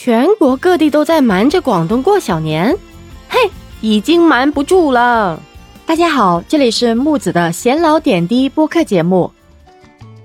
全国各地都在瞒着广东过小年，嘿，已经瞒不住了。大家好，这里是木子的闲聊点滴播客节目。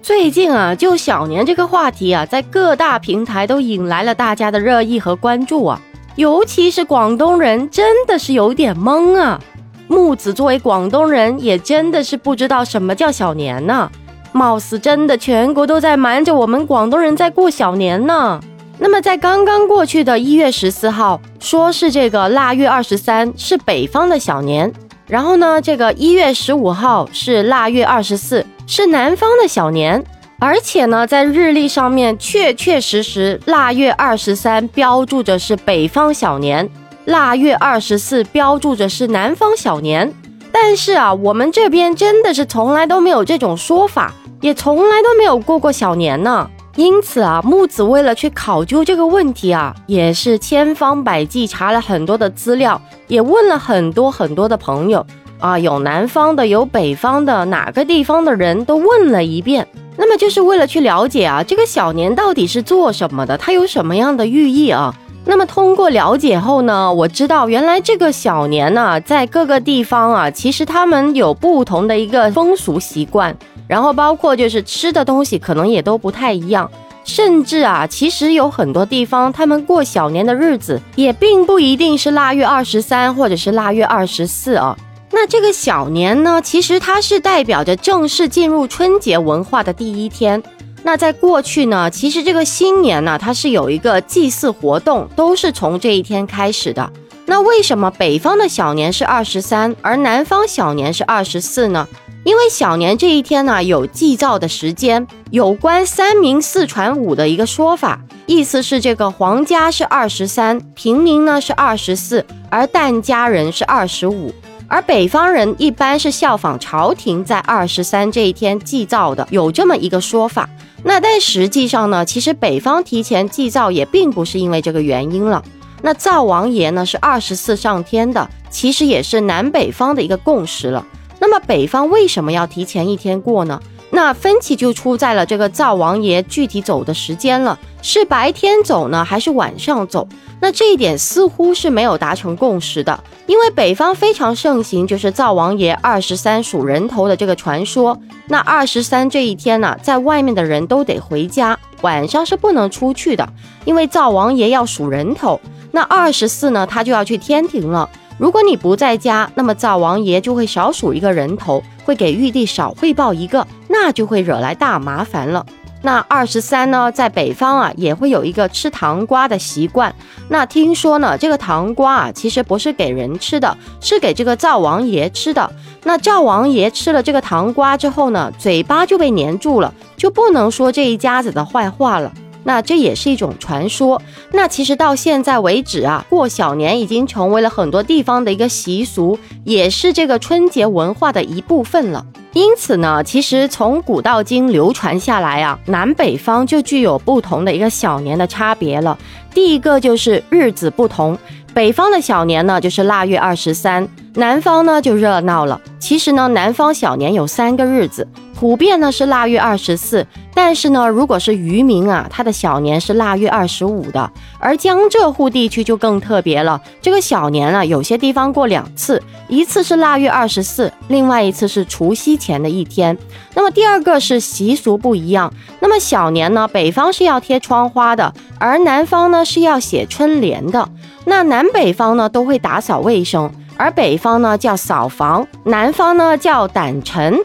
最近啊，就小年这个话题啊，在各大平台都引来了大家的热议和关注啊。尤其是广东人，真的是有点懵啊。木子作为广东人，也真的是不知道什么叫小年呢。貌似真的全国都在瞒着我们广东人在过小年呢。那么，在刚刚过去的一月十四号，说是这个腊月二十三是北方的小年，然后呢，这个一月十五号是腊月二十四是南方的小年，而且呢，在日历上面确确实实腊月二十三标注着是北方小年，腊月二十四标注着是南方小年。但是啊，我们这边真的是从来都没有这种说法，也从来都没有过过小年呢。因此啊，木子为了去考究这个问题啊，也是千方百计查了很多的资料，也问了很多很多的朋友啊，有南方的，有北方的，哪个地方的人都问了一遍。那么就是为了去了解啊，这个小年到底是做什么的，它有什么样的寓意啊？那么通过了解后呢，我知道原来这个小年呢，在各个地方啊，其实他们有不同的一个风俗习惯。然后包括就是吃的东西可能也都不太一样，甚至啊，其实有很多地方他们过小年的日子也并不一定是腊月二十三或者是腊月二十四啊。那这个小年呢，其实它是代表着正式进入春节文化的第一天。那在过去呢，其实这个新年呢，它是有一个祭祀活动，都是从这一天开始的。那为什么北方的小年是二十三，而南方小年是二十四呢？因为小年这一天呢，有祭灶的时间，有关三明四传五的一个说法，意思是这个皇家是二十三，平民呢是二十四，而疍家人是二十五，而北方人一般是效仿朝廷在二十三这一天祭灶的，有这么一个说法。那但实际上呢，其实北方提前祭灶也并不是因为这个原因了。那灶王爷呢是二十四上天的，其实也是南北方的一个共识了。那么北方为什么要提前一天过呢？那分歧就出在了这个灶王爷具体走的时间了，是白天走呢，还是晚上走？那这一点似乎是没有达成共识的，因为北方非常盛行就是灶王爷二十三数人头的这个传说。那二十三这一天呢，在外面的人都得回家，晚上是不能出去的，因为灶王爷要数人头。那二十四呢，他就要去天庭了。如果你不在家，那么灶王爷就会少数一个人头，会给玉帝少汇报一个，那就会惹来大麻烦了。那二十三呢，在北方啊，也会有一个吃糖瓜的习惯。那听说呢，这个糖瓜啊，其实不是给人吃的，是给这个灶王爷吃的。那灶王爷吃了这个糖瓜之后呢，嘴巴就被粘住了，就不能说这一家子的坏话了。那这也是一种传说。那其实到现在为止啊，过小年已经成为了很多地方的一个习俗，也是这个春节文化的一部分了。因此呢，其实从古到今流传下来啊，南北方就具有不同的一个小年的差别了。第一个就是日子不同，北方的小年呢就是腊月二十三，南方呢就热闹了。其实呢，南方小年有三个日子。普遍呢是腊月二十四，但是呢，如果是渔民啊，他的小年是腊月二十五的。而江浙沪地区就更特别了，这个小年啊，有些地方过两次，一次是腊月二十四，另外一次是除夕前的一天。那么第二个是习俗不一样，那么小年呢，北方是要贴窗花的，而南方呢是要写春联的。那南北方呢都会打扫卫生，而北方呢叫扫房，南方呢叫掸尘。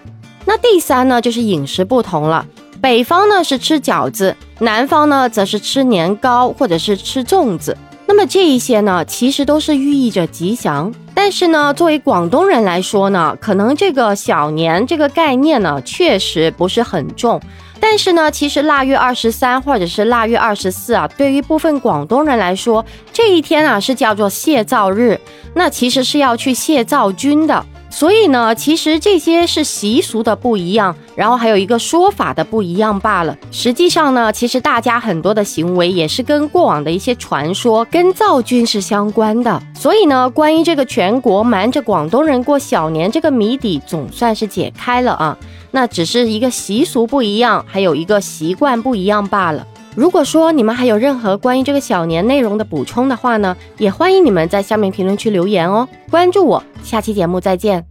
那第三呢，就是饮食不同了。北方呢是吃饺子，南方呢则是吃年糕或者是吃粽子。那么这一些呢，其实都是寓意着吉祥。但是呢，作为广东人来说呢，可能这个小年这个概念呢，确实不是很重。但是呢，其实腊月二十三或者是腊月二十四啊，对于部分广东人来说，这一天啊是叫做谢灶日，那其实是要去谢灶君的。所以呢，其实这些是习俗的不一样，然后还有一个说法的不一样罢了。实际上呢，其实大家很多的行为也是跟过往的一些传说跟灶君是相关的。所以呢，关于这个全国瞒着广东人过小年这个谜底，总算是解开了啊。那只是一个习俗不一样，还有一个习惯不一样罢了。如果说你们还有任何关于这个小年内容的补充的话呢，也欢迎你们在下面评论区留言哦。关注我，下期节目再见。